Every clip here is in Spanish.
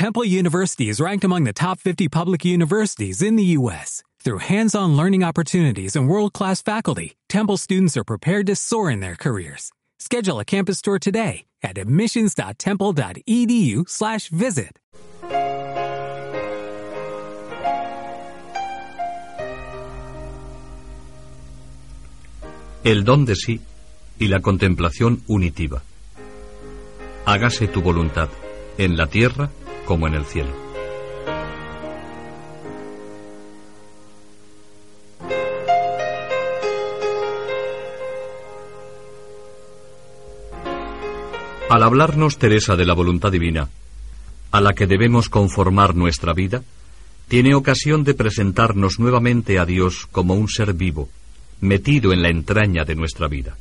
Temple University is ranked among the top 50 public universities in the U.S. Through hands-on learning opportunities and world-class faculty, Temple students are prepared to soar in their careers. Schedule a campus tour today at admissions.temple.edu/visit. El don de sí y la contemplación unitiva. Hágase tu voluntad, en la tierra como en el cielo. Al hablarnos Teresa de la voluntad divina, a la que debemos conformar nuestra vida, tiene ocasión de presentarnos nuevamente a Dios como un ser vivo, metido en la entraña de nuestra vida.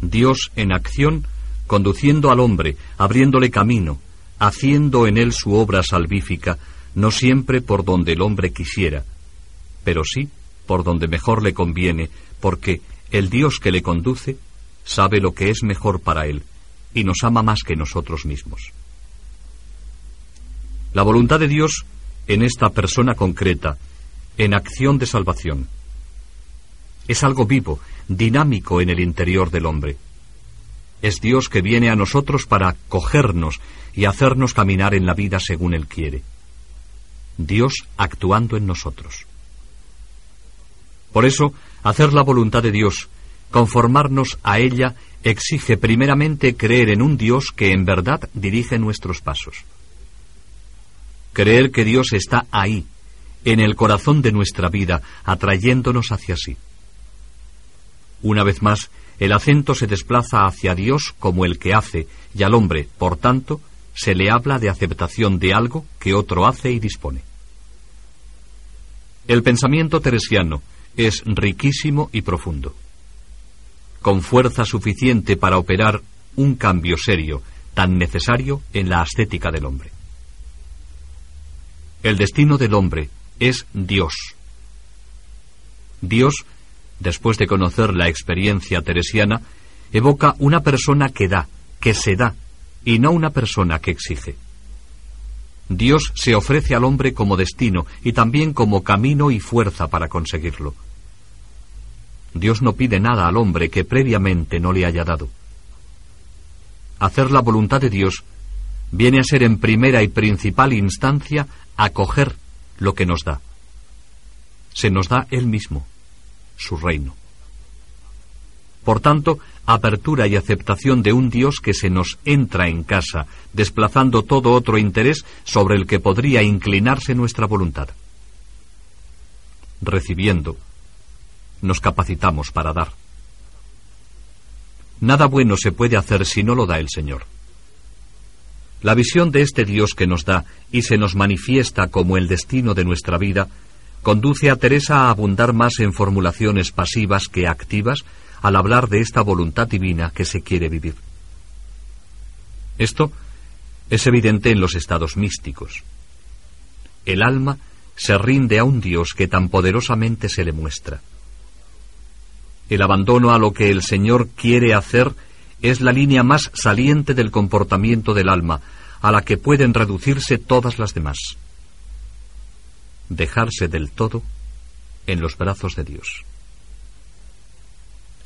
Dios en acción, conduciendo al hombre, abriéndole camino, haciendo en él su obra salvífica, no siempre por donde el hombre quisiera, pero sí por donde mejor le conviene, porque el Dios que le conduce sabe lo que es mejor para él y nos ama más que nosotros mismos. La voluntad de Dios en esta persona concreta, en acción de salvación, es algo vivo, dinámico en el interior del hombre. Es Dios que viene a nosotros para cogernos y hacernos caminar en la vida según Él quiere. Dios actuando en nosotros. Por eso, hacer la voluntad de Dios, conformarnos a ella, exige primeramente creer en un Dios que en verdad dirige nuestros pasos. Creer que Dios está ahí, en el corazón de nuestra vida, atrayéndonos hacia sí. Una vez más, el acento se desplaza hacia Dios como el que hace, y al hombre, por tanto, se le habla de aceptación de algo que otro hace y dispone. El pensamiento teresiano es riquísimo y profundo, con fuerza suficiente para operar un cambio serio tan necesario en la ascética del hombre. El destino del hombre es Dios. Dios después de conocer la experiencia teresiana, evoca una persona que da, que se da, y no una persona que exige. Dios se ofrece al hombre como destino y también como camino y fuerza para conseguirlo. Dios no pide nada al hombre que previamente no le haya dado. Hacer la voluntad de Dios viene a ser en primera y principal instancia acoger lo que nos da. Se nos da Él mismo su reino. Por tanto, apertura y aceptación de un Dios que se nos entra en casa, desplazando todo otro interés sobre el que podría inclinarse nuestra voluntad. Recibiendo, nos capacitamos para dar. Nada bueno se puede hacer si no lo da el Señor. La visión de este Dios que nos da y se nos manifiesta como el destino de nuestra vida conduce a Teresa a abundar más en formulaciones pasivas que activas al hablar de esta voluntad divina que se quiere vivir. Esto es evidente en los estados místicos. El alma se rinde a un Dios que tan poderosamente se le muestra. El abandono a lo que el Señor quiere hacer es la línea más saliente del comportamiento del alma, a la que pueden reducirse todas las demás dejarse del todo en los brazos de Dios.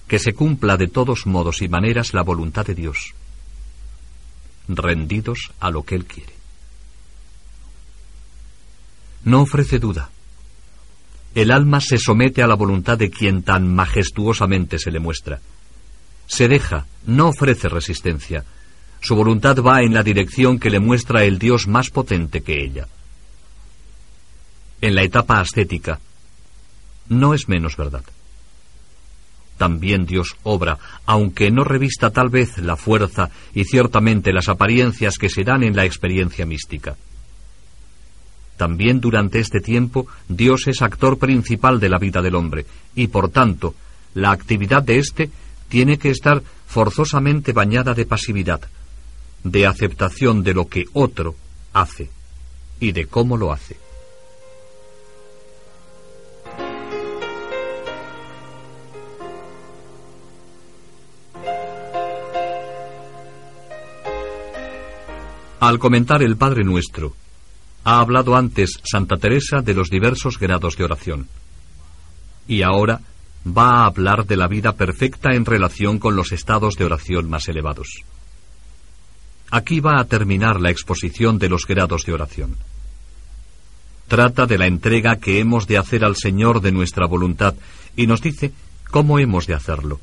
Que se cumpla de todos modos y maneras la voluntad de Dios, rendidos a lo que Él quiere. No ofrece duda. El alma se somete a la voluntad de quien tan majestuosamente se le muestra. Se deja, no ofrece resistencia. Su voluntad va en la dirección que le muestra el Dios más potente que ella en la etapa ascética, no es menos verdad. También Dios obra, aunque no revista tal vez la fuerza y ciertamente las apariencias que se dan en la experiencia mística. También durante este tiempo Dios es actor principal de la vida del hombre, y por tanto, la actividad de éste tiene que estar forzosamente bañada de pasividad, de aceptación de lo que otro hace y de cómo lo hace. Al comentar el Padre Nuestro, ha hablado antes Santa Teresa de los diversos grados de oración. Y ahora va a hablar de la vida perfecta en relación con los estados de oración más elevados. Aquí va a terminar la exposición de los grados de oración. Trata de la entrega que hemos de hacer al Señor de nuestra voluntad y nos dice cómo hemos de hacerlo.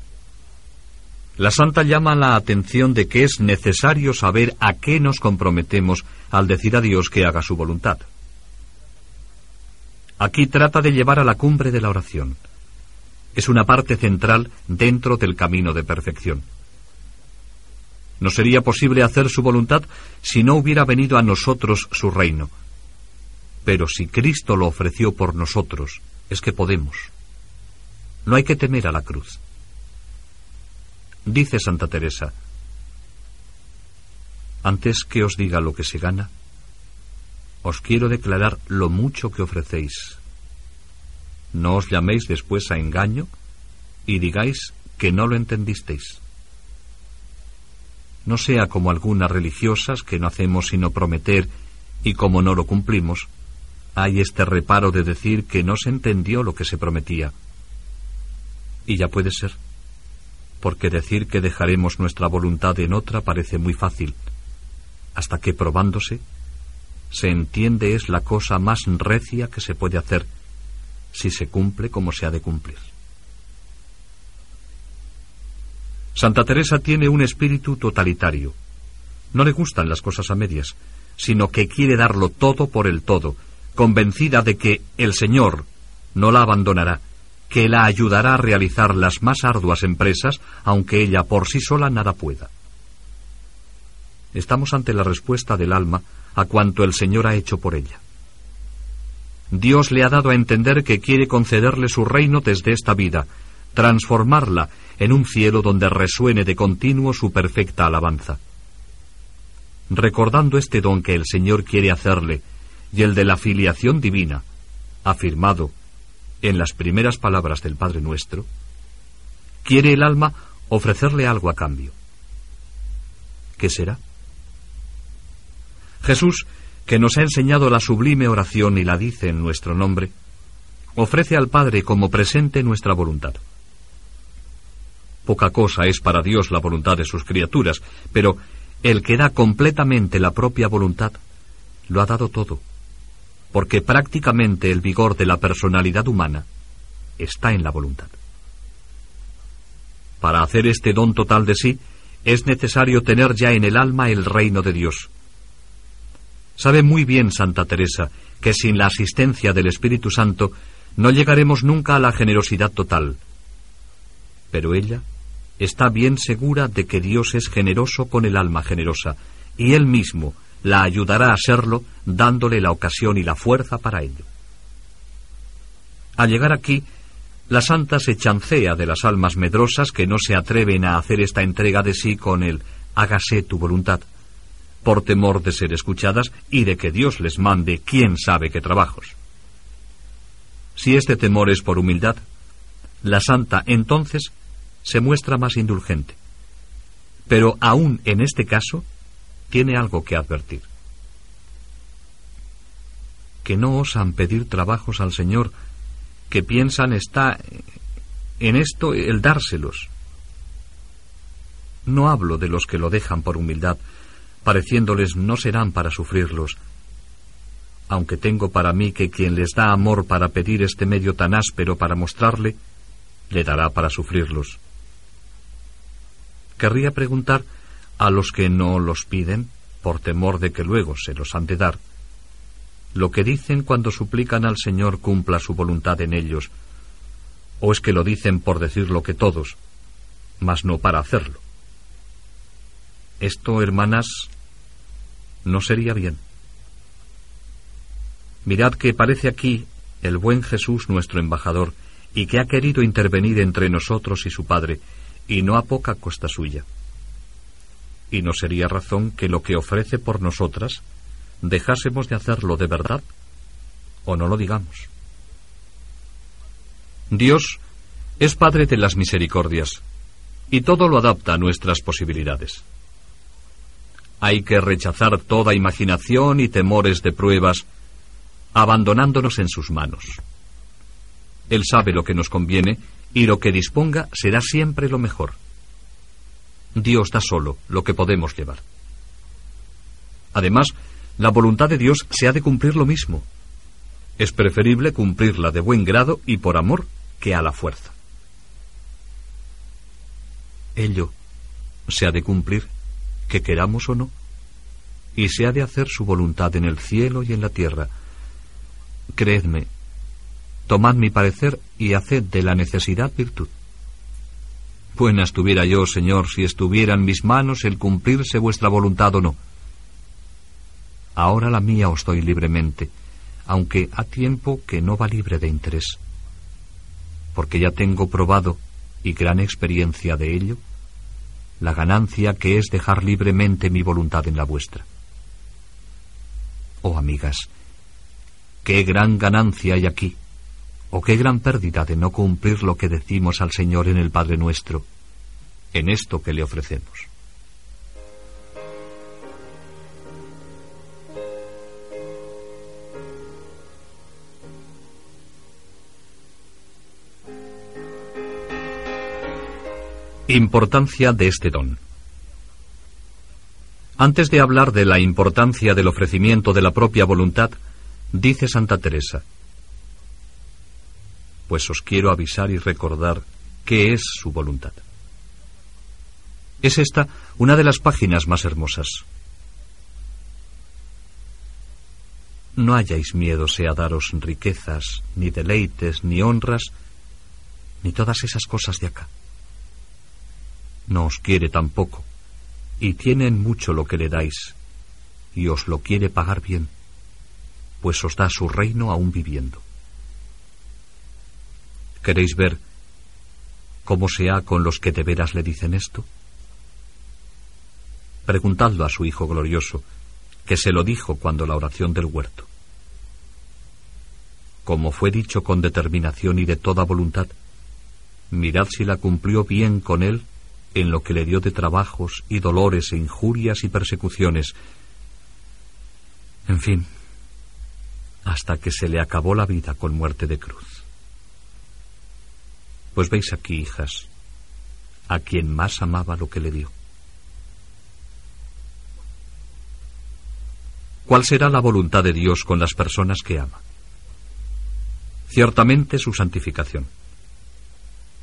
La Santa llama la atención de que es necesario saber a qué nos comprometemos al decir a Dios que haga su voluntad. Aquí trata de llevar a la cumbre de la oración. Es una parte central dentro del camino de perfección. No sería posible hacer su voluntad si no hubiera venido a nosotros su reino. Pero si Cristo lo ofreció por nosotros, es que podemos. No hay que temer a la cruz. Dice Santa Teresa, antes que os diga lo que se gana, os quiero declarar lo mucho que ofrecéis. No os llaméis después a engaño y digáis que no lo entendisteis. No sea como algunas religiosas que no hacemos sino prometer y como no lo cumplimos, hay este reparo de decir que no se entendió lo que se prometía. Y ya puede ser porque decir que dejaremos nuestra voluntad en otra parece muy fácil, hasta que probándose, se entiende es la cosa más recia que se puede hacer, si se cumple como se ha de cumplir. Santa Teresa tiene un espíritu totalitario. No le gustan las cosas a medias, sino que quiere darlo todo por el todo, convencida de que el Señor no la abandonará que la ayudará a realizar las más arduas empresas, aunque ella por sí sola nada pueda. Estamos ante la respuesta del alma a cuanto el Señor ha hecho por ella. Dios le ha dado a entender que quiere concederle su reino desde esta vida, transformarla en un cielo donde resuene de continuo su perfecta alabanza. Recordando este don que el Señor quiere hacerle y el de la filiación divina, afirmado en las primeras palabras del Padre Nuestro, quiere el alma ofrecerle algo a cambio. ¿Qué será? Jesús, que nos ha enseñado la sublime oración y la dice en nuestro nombre, ofrece al Padre como presente nuestra voluntad. Poca cosa es para Dios la voluntad de sus criaturas, pero el que da completamente la propia voluntad, lo ha dado todo porque prácticamente el vigor de la personalidad humana está en la voluntad. Para hacer este don total de sí, es necesario tener ya en el alma el reino de Dios. Sabe muy bien Santa Teresa que sin la asistencia del Espíritu Santo no llegaremos nunca a la generosidad total. Pero ella está bien segura de que Dios es generoso con el alma generosa, y Él mismo, la ayudará a serlo dándole la ocasión y la fuerza para ello. Al llegar aquí, la santa se chancea de las almas medrosas que no se atreven a hacer esta entrega de sí con el hágase tu voluntad, por temor de ser escuchadas y de que Dios les mande quién sabe qué trabajos. Si este temor es por humildad, la santa entonces se muestra más indulgente. Pero aún en este caso, tiene algo que advertir. Que no osan pedir trabajos al Señor, que piensan está en esto el dárselos. No hablo de los que lo dejan por humildad, pareciéndoles no serán para sufrirlos, aunque tengo para mí que quien les da amor para pedir este medio tan áspero para mostrarle, le dará para sufrirlos. Querría preguntar a los que no los piden, por temor de que luego se los han de dar, lo que dicen cuando suplican al Señor cumpla su voluntad en ellos, o es que lo dicen por decir lo que todos, mas no para hacerlo. Esto, hermanas, no sería bien. Mirad que parece aquí el buen Jesús nuestro embajador, y que ha querido intervenir entre nosotros y su Padre, y no a poca costa suya y no sería razón que lo que ofrece por nosotras dejásemos de hacerlo de verdad o no lo digamos. Dios es Padre de las misericordias y todo lo adapta a nuestras posibilidades. Hay que rechazar toda imaginación y temores de pruebas, abandonándonos en sus manos. Él sabe lo que nos conviene y lo que disponga será siempre lo mejor. Dios da solo lo que podemos llevar. Además, la voluntad de Dios se ha de cumplir lo mismo. Es preferible cumplirla de buen grado y por amor que a la fuerza. Ello se ha de cumplir, que queramos o no, y se ha de hacer su voluntad en el cielo y en la tierra. Creedme, tomad mi parecer y haced de la necesidad virtud. Buena estuviera yo, Señor, si estuviera en mis manos el cumplirse vuestra voluntad o no. Ahora la mía os doy libremente, aunque ha tiempo que no va libre de interés, porque ya tengo probado y gran experiencia de ello, la ganancia que es dejar libremente mi voluntad en la vuestra. Oh amigas, qué gran ganancia hay aquí, o qué gran pérdida de no cumplir lo que decimos al Señor en el Padre nuestro, en esto que le ofrecemos. Importancia de este don. Antes de hablar de la importancia del ofrecimiento de la propia voluntad, dice Santa Teresa, pues os quiero avisar y recordar qué es su voluntad. Es esta una de las páginas más hermosas. No hayáis miedo sea daros riquezas, ni deleites, ni honras, ni todas esas cosas de acá no os quiere tampoco, y tienen mucho lo que le dais, y os lo quiere pagar bien, pues os da su reino aún viviendo. ¿Queréis ver cómo se ha con los que de veras le dicen esto? Preguntadlo a su Hijo glorioso, que se lo dijo cuando la oración del huerto. Como fue dicho con determinación y de toda voluntad, mirad si la cumplió bien con él en lo que le dio de trabajos y dolores e injurias y persecuciones. En fin, hasta que se le acabó la vida con muerte de cruz. Pues veis aquí, hijas, a quien más amaba lo que le dio. ¿Cuál será la voluntad de Dios con las personas que ama? Ciertamente su santificación.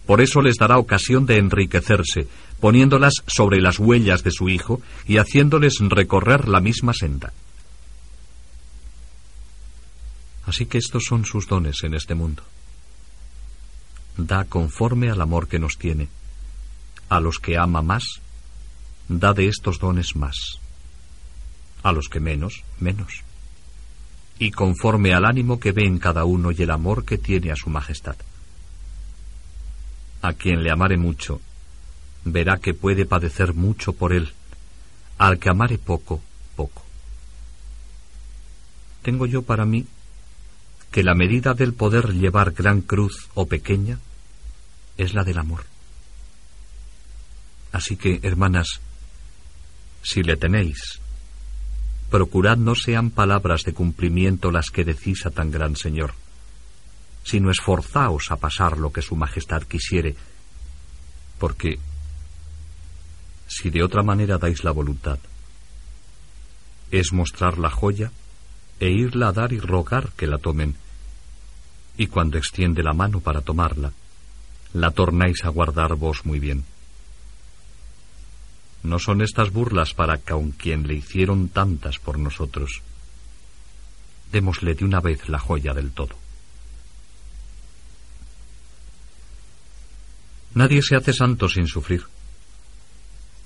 Por eso les dará ocasión de enriquecerse, poniéndolas sobre las huellas de su Hijo y haciéndoles recorrer la misma senda. Así que estos son sus dones en este mundo. Da conforme al amor que nos tiene. A los que ama más, da de estos dones más. A los que menos, menos. Y conforme al ánimo que ve en cada uno y el amor que tiene a su majestad. A quien le amare mucho, verá que puede padecer mucho por él. Al que amare poco, poco. Tengo yo para mí que la medida del poder llevar gran cruz o pequeña es la del amor. Así que, hermanas, si le tenéis, procurad no sean palabras de cumplimiento las que decís a tan gran Señor sino esforzaos a pasar lo que su Majestad quisiere, porque si de otra manera dais la voluntad, es mostrar la joya e irla a dar y rogar que la tomen, y cuando extiende la mano para tomarla, la tornáis a guardar vos muy bien. No son estas burlas para que aun quien le hicieron tantas por nosotros, démosle de una vez la joya del todo. Nadie se hace santo sin sufrir.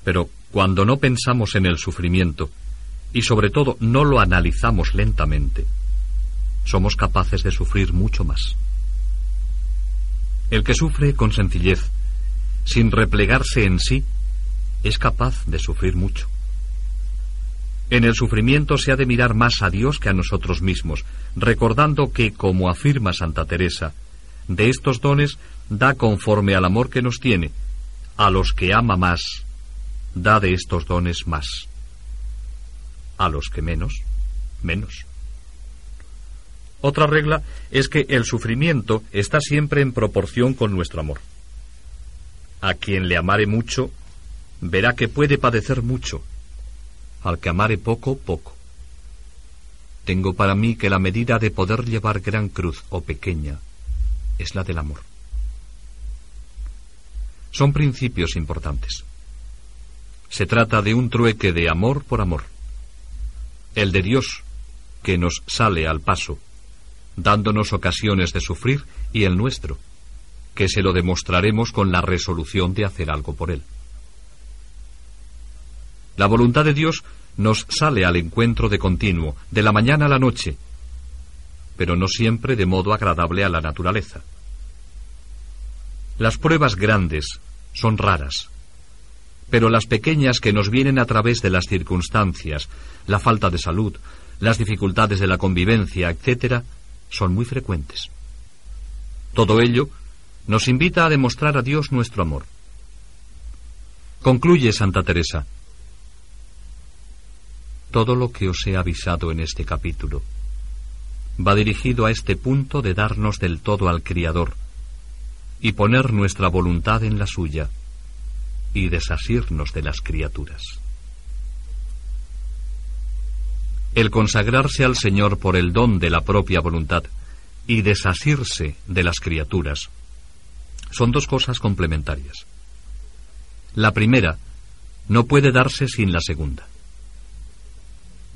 Pero cuando no pensamos en el sufrimiento, y sobre todo no lo analizamos lentamente, somos capaces de sufrir mucho más. El que sufre con sencillez, sin replegarse en sí, es capaz de sufrir mucho. En el sufrimiento se ha de mirar más a Dios que a nosotros mismos, recordando que, como afirma Santa Teresa, de estos dones da conforme al amor que nos tiene. A los que ama más, da de estos dones más. A los que menos, menos. Otra regla es que el sufrimiento está siempre en proporción con nuestro amor. A quien le amare mucho, verá que puede padecer mucho. Al que amare poco, poco. Tengo para mí que la medida de poder llevar gran cruz o pequeña es la del amor. Son principios importantes. Se trata de un trueque de amor por amor. El de Dios, que nos sale al paso, dándonos ocasiones de sufrir, y el nuestro, que se lo demostraremos con la resolución de hacer algo por él. La voluntad de Dios nos sale al encuentro de continuo, de la mañana a la noche, pero no siempre de modo agradable a la naturaleza. Las pruebas grandes son raras, pero las pequeñas que nos vienen a través de las circunstancias, la falta de salud, las dificultades de la convivencia, etc., son muy frecuentes. Todo ello nos invita a demostrar a Dios nuestro amor. Concluye Santa Teresa. Todo lo que os he avisado en este capítulo va dirigido a este punto de darnos del todo al Criador y poner nuestra voluntad en la suya y desasirnos de las criaturas. El consagrarse al Señor por el don de la propia voluntad y desasirse de las criaturas son dos cosas complementarias. La primera no puede darse sin la segunda.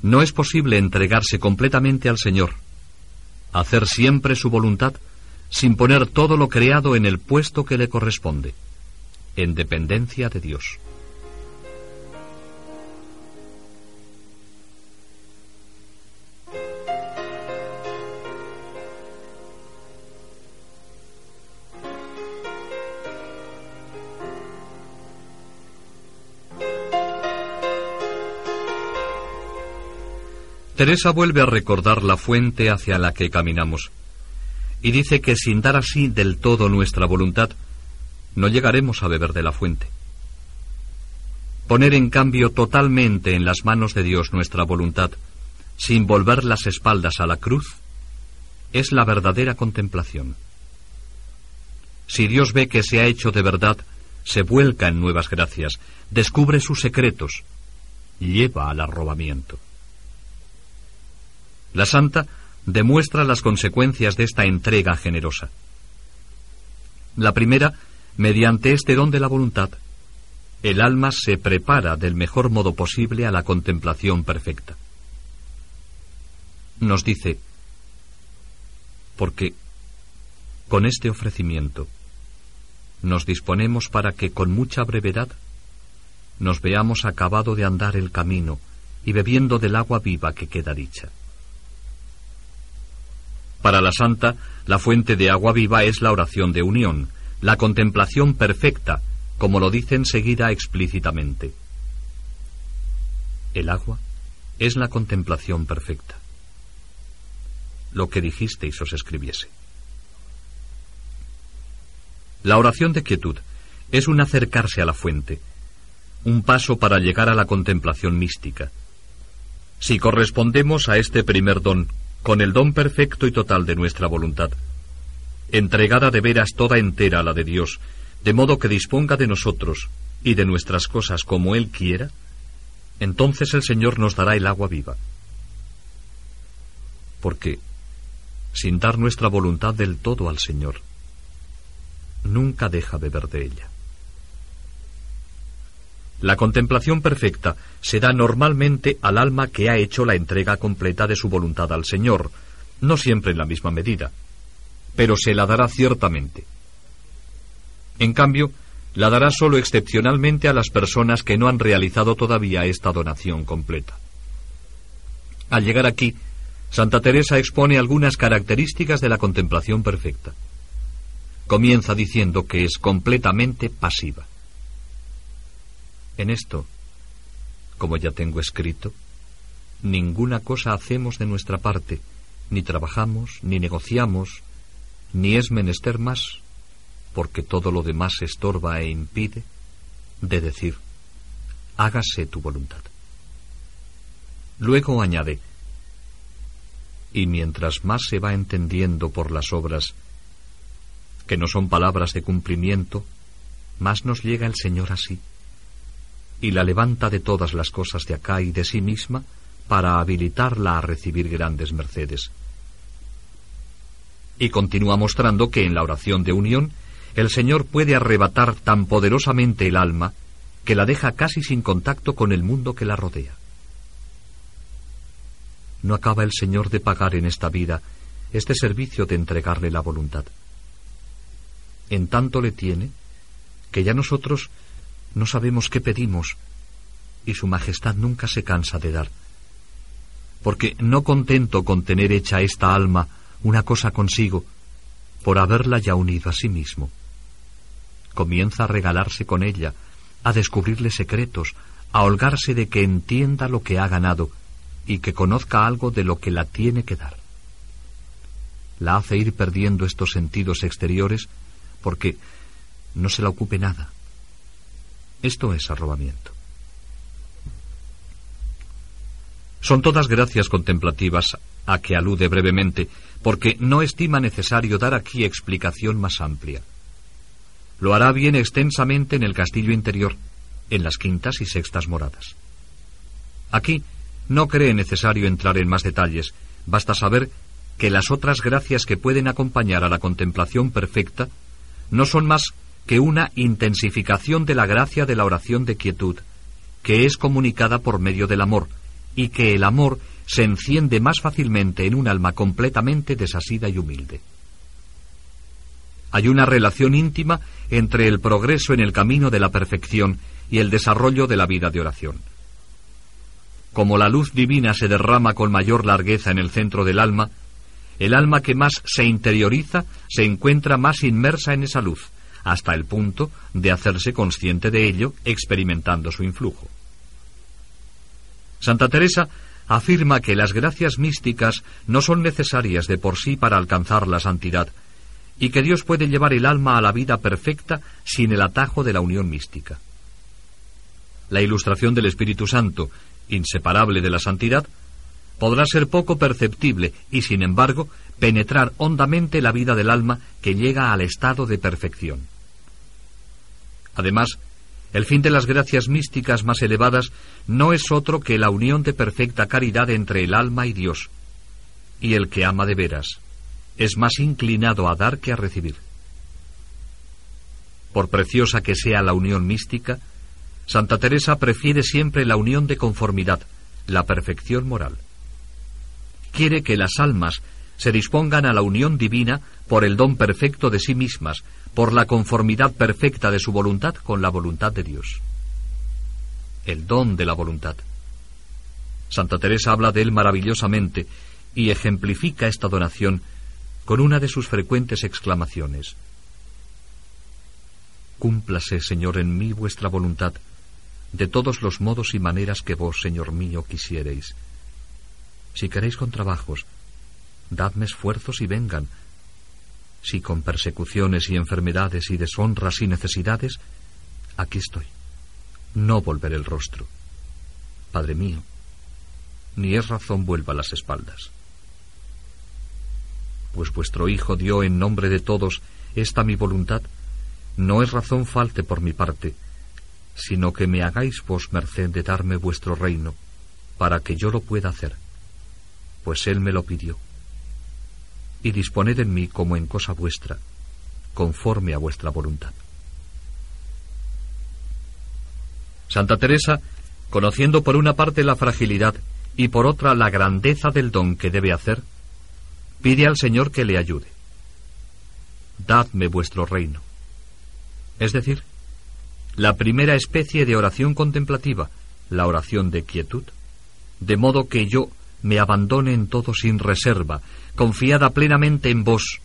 No es posible entregarse completamente al Señor, hacer siempre su voluntad, sin poner todo lo creado en el puesto que le corresponde, en dependencia de Dios. Teresa vuelve a recordar la fuente hacia la que caminamos y dice que sin dar así del todo nuestra voluntad, no llegaremos a beber de la fuente. Poner en cambio totalmente en las manos de Dios nuestra voluntad, sin volver las espaldas a la cruz, es la verdadera contemplación. Si Dios ve que se ha hecho de verdad, se vuelca en nuevas gracias, descubre sus secretos, lleva al arrobamiento. La santa demuestra las consecuencias de esta entrega generosa. La primera, mediante este don de la voluntad, el alma se prepara del mejor modo posible a la contemplación perfecta. Nos dice, porque con este ofrecimiento nos disponemos para que con mucha brevedad nos veamos acabado de andar el camino y bebiendo del agua viva que queda dicha. Para la santa, la fuente de agua viva es la oración de unión, la contemplación perfecta, como lo dice enseguida explícitamente. El agua es la contemplación perfecta. Lo que dijisteis os escribiese. La oración de quietud es un acercarse a la fuente, un paso para llegar a la contemplación mística. Si correspondemos a este primer don con el don perfecto y total de nuestra voluntad, entregada de veras toda entera a la de Dios, de modo que disponga de nosotros y de nuestras cosas como Él quiera, entonces el Señor nos dará el agua viva. Porque, sin dar nuestra voluntad del todo al Señor, nunca deja beber de ella. La contemplación perfecta se da normalmente al alma que ha hecho la entrega completa de su voluntad al Señor, no siempre en la misma medida, pero se la dará ciertamente. En cambio, la dará sólo excepcionalmente a las personas que no han realizado todavía esta donación completa. Al llegar aquí, Santa Teresa expone algunas características de la contemplación perfecta. Comienza diciendo que es completamente pasiva. En esto, como ya tengo escrito, ninguna cosa hacemos de nuestra parte, ni trabajamos, ni negociamos, ni es menester más, porque todo lo demás estorba e impide, de decir, hágase tu voluntad. Luego añade, y mientras más se va entendiendo por las obras, que no son palabras de cumplimiento, más nos llega el Señor así, y la levanta de todas las cosas de acá y de sí misma para habilitarla a recibir grandes mercedes. Y continúa mostrando que en la oración de unión el Señor puede arrebatar tan poderosamente el alma que la deja casi sin contacto con el mundo que la rodea. No acaba el Señor de pagar en esta vida este servicio de entregarle la voluntad. En tanto le tiene que ya nosotros no sabemos qué pedimos y su Majestad nunca se cansa de dar. Porque no contento con tener hecha esta alma una cosa consigo, por haberla ya unido a sí mismo, comienza a regalarse con ella, a descubrirle secretos, a holgarse de que entienda lo que ha ganado y que conozca algo de lo que la tiene que dar. La hace ir perdiendo estos sentidos exteriores porque no se la ocupe nada. Esto es arrobamiento. Son todas gracias contemplativas a que alude brevemente, porque no estima necesario dar aquí explicación más amplia. Lo hará bien extensamente en el castillo interior, en las quintas y sextas moradas. Aquí no cree necesario entrar en más detalles, basta saber que las otras gracias que pueden acompañar a la contemplación perfecta no son más que una intensificación de la gracia de la oración de quietud, que es comunicada por medio del amor, y que el amor se enciende más fácilmente en un alma completamente desasida y humilde. Hay una relación íntima entre el progreso en el camino de la perfección y el desarrollo de la vida de oración. Como la luz divina se derrama con mayor largueza en el centro del alma, el alma que más se interioriza se encuentra más inmersa en esa luz, hasta el punto de hacerse consciente de ello experimentando su influjo. Santa Teresa afirma que las gracias místicas no son necesarias de por sí para alcanzar la santidad, y que Dios puede llevar el alma a la vida perfecta sin el atajo de la unión mística. La ilustración del Espíritu Santo, inseparable de la santidad, podrá ser poco perceptible y, sin embargo, penetrar hondamente la vida del alma que llega al estado de perfección. Además, el fin de las gracias místicas más elevadas no es otro que la unión de perfecta caridad entre el alma y Dios. Y el que ama de veras es más inclinado a dar que a recibir. Por preciosa que sea la unión mística, Santa Teresa prefiere siempre la unión de conformidad, la perfección moral. Quiere que las almas se dispongan a la unión divina por el don perfecto de sí mismas, por la conformidad perfecta de su voluntad con la voluntad de Dios. El don de la voluntad. Santa Teresa habla de él maravillosamente y ejemplifica esta donación con una de sus frecuentes exclamaciones. Cúmplase, Señor, en mí vuestra voluntad, de todos los modos y maneras que vos, Señor mío, quisiereis. Si queréis con trabajos, dadme esfuerzos y vengan, si con persecuciones y enfermedades y deshonras y necesidades, aquí estoy. No volveré el rostro. Padre mío, ni es razón vuelva las espaldas. Pues vuestro Hijo dio en nombre de todos esta mi voluntad, no es razón falte por mi parte, sino que me hagáis vos merced de darme vuestro reino, para que yo lo pueda hacer, pues Él me lo pidió y disponed en mí como en cosa vuestra, conforme a vuestra voluntad. Santa Teresa, conociendo por una parte la fragilidad y por otra la grandeza del don que debe hacer, pide al Señor que le ayude. Dadme vuestro reino. Es decir, la primera especie de oración contemplativa, la oración de quietud, de modo que yo me abandone en todo sin reserva, confiada plenamente en vos,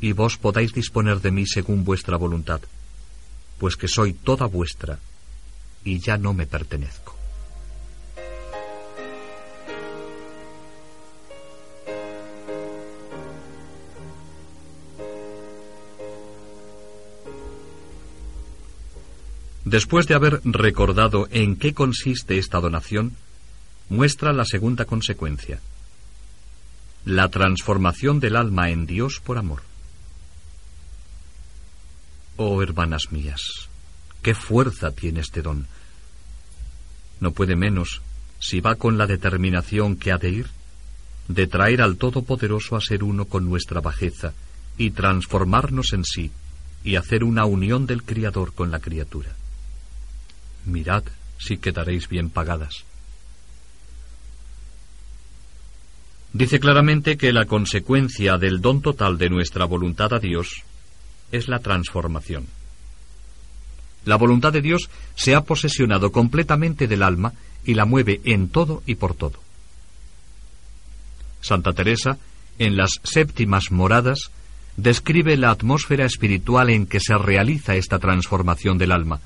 y vos podáis disponer de mí según vuestra voluntad, pues que soy toda vuestra, y ya no me pertenezco. Después de haber recordado en qué consiste esta donación, muestra la segunda consecuencia, la transformación del alma en Dios por amor. Oh hermanas mías, qué fuerza tiene este don. No puede menos, si va con la determinación que ha de ir, de traer al Todopoderoso a ser uno con nuestra bajeza y transformarnos en sí y hacer una unión del Criador con la criatura. Mirad si quedaréis bien pagadas. Dice claramente que la consecuencia del don total de nuestra voluntad a Dios es la transformación. La voluntad de Dios se ha posesionado completamente del alma y la mueve en todo y por todo. Santa Teresa, en las séptimas moradas, describe la atmósfera espiritual en que se realiza esta transformación del alma.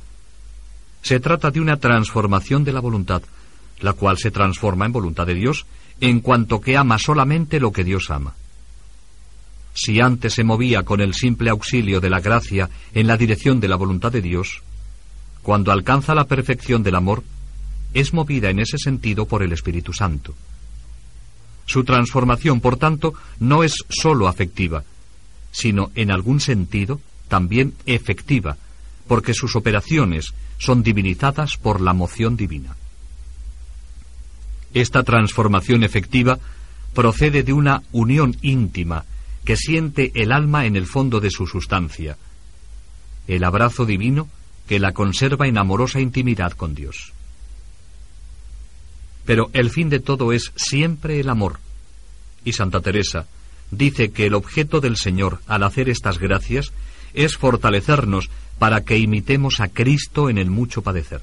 Se trata de una transformación de la voluntad, la cual se transforma en voluntad de Dios en cuanto que ama solamente lo que Dios ama. Si antes se movía con el simple auxilio de la gracia en la dirección de la voluntad de Dios, cuando alcanza la perfección del amor, es movida en ese sentido por el Espíritu Santo. Su transformación, por tanto, no es sólo afectiva, sino en algún sentido también efectiva, porque sus operaciones son divinizadas por la moción divina. Esta transformación efectiva procede de una unión íntima que siente el alma en el fondo de su sustancia, el abrazo divino que la conserva en amorosa intimidad con Dios. Pero el fin de todo es siempre el amor, y Santa Teresa dice que el objeto del Señor al hacer estas gracias es fortalecernos para que imitemos a Cristo en el mucho padecer.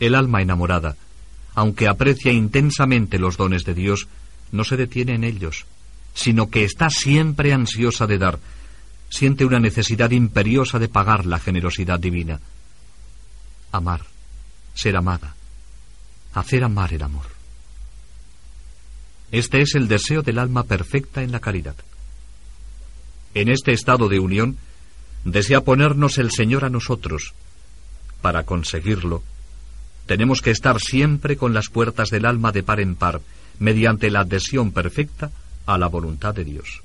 El alma enamorada, aunque aprecia intensamente los dones de Dios, no se detiene en ellos, sino que está siempre ansiosa de dar, siente una necesidad imperiosa de pagar la generosidad divina. Amar, ser amada, hacer amar el amor. Este es el deseo del alma perfecta en la caridad. En este estado de unión, desea ponernos el Señor a nosotros. Para conseguirlo, tenemos que estar siempre con las puertas del alma de par en par, mediante la adhesión perfecta a la voluntad de Dios.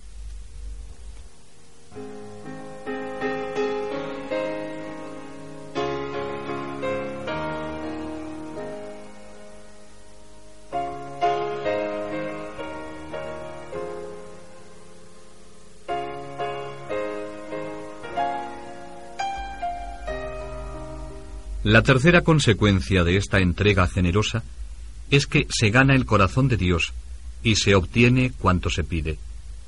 La tercera consecuencia de esta entrega generosa es que se gana el corazón de Dios y se obtiene cuanto se pide,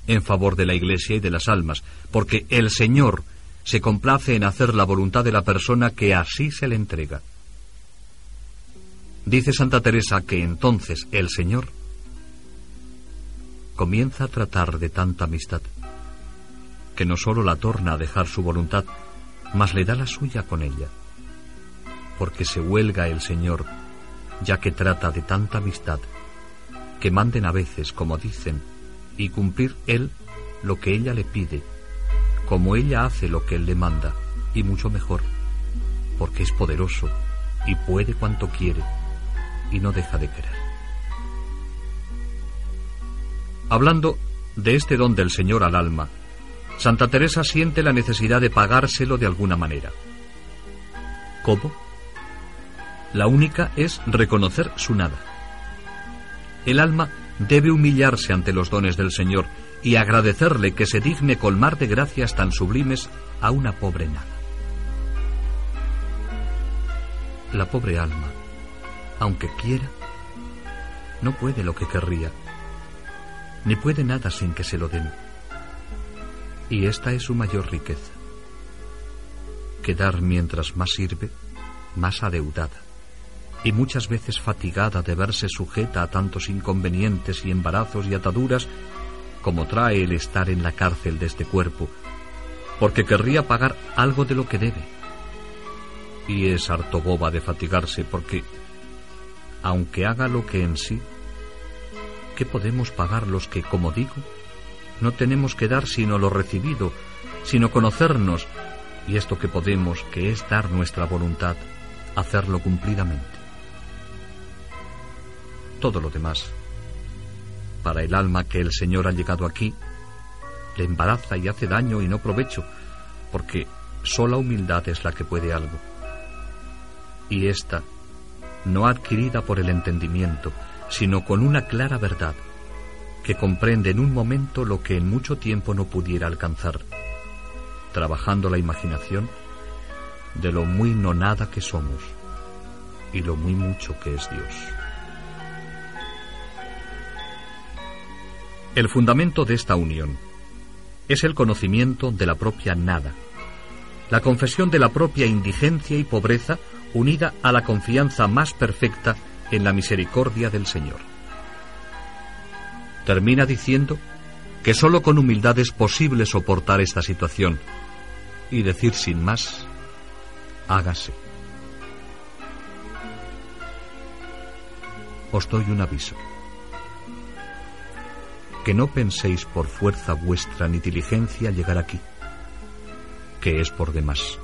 en favor de la Iglesia y de las almas, porque el Señor se complace en hacer la voluntad de la persona que así se le entrega. Dice Santa Teresa que entonces el Señor comienza a tratar de tanta amistad, que no sólo la torna a dejar su voluntad, mas le da la suya con ella porque se huelga el Señor, ya que trata de tanta amistad, que manden a veces, como dicen, y cumplir Él lo que ella le pide, como ella hace lo que Él le manda, y mucho mejor, porque es poderoso y puede cuanto quiere, y no deja de querer. Hablando de este don del Señor al alma, Santa Teresa siente la necesidad de pagárselo de alguna manera. ¿Cómo? La única es reconocer su nada. El alma debe humillarse ante los dones del Señor y agradecerle que se digne colmar de gracias tan sublimes a una pobre nada. La pobre alma, aunque quiera, no puede lo que querría, ni puede nada sin que se lo den. Y esta es su mayor riqueza, quedar mientras más sirve, más adeudada y muchas veces fatigada de verse sujeta a tantos inconvenientes y embarazos y ataduras como trae el estar en la cárcel de este cuerpo, porque querría pagar algo de lo que debe. Y es harto boba de fatigarse porque, aunque haga lo que en sí, ¿qué podemos pagar los que, como digo, no tenemos que dar sino lo recibido, sino conocernos, y esto que podemos, que es dar nuestra voluntad, hacerlo cumplidamente? Todo lo demás. Para el alma que el Señor ha llegado aquí, le embaraza y hace daño y no provecho, porque sola humildad es la que puede algo. Y esta, no adquirida por el entendimiento, sino con una clara verdad, que comprende en un momento lo que en mucho tiempo no pudiera alcanzar, trabajando la imaginación de lo muy no nada que somos y lo muy mucho que es Dios. El fundamento de esta unión es el conocimiento de la propia nada, la confesión de la propia indigencia y pobreza unida a la confianza más perfecta en la misericordia del Señor. Termina diciendo que sólo con humildad es posible soportar esta situación y decir sin más, hágase. Os doy un aviso. Que no penséis por fuerza vuestra ni diligencia llegar aquí, que es por demás.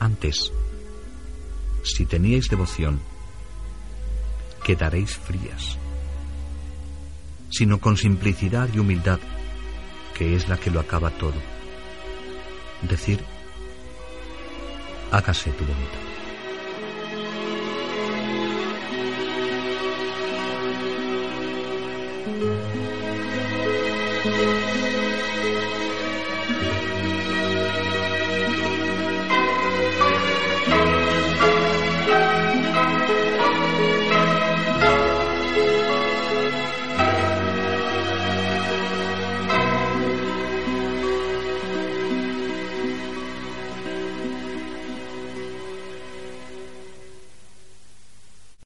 Antes, si teníais devoción, quedaréis frías, sino con simplicidad y humildad, que es la que lo acaba todo. Decir, hágase tu voluntad.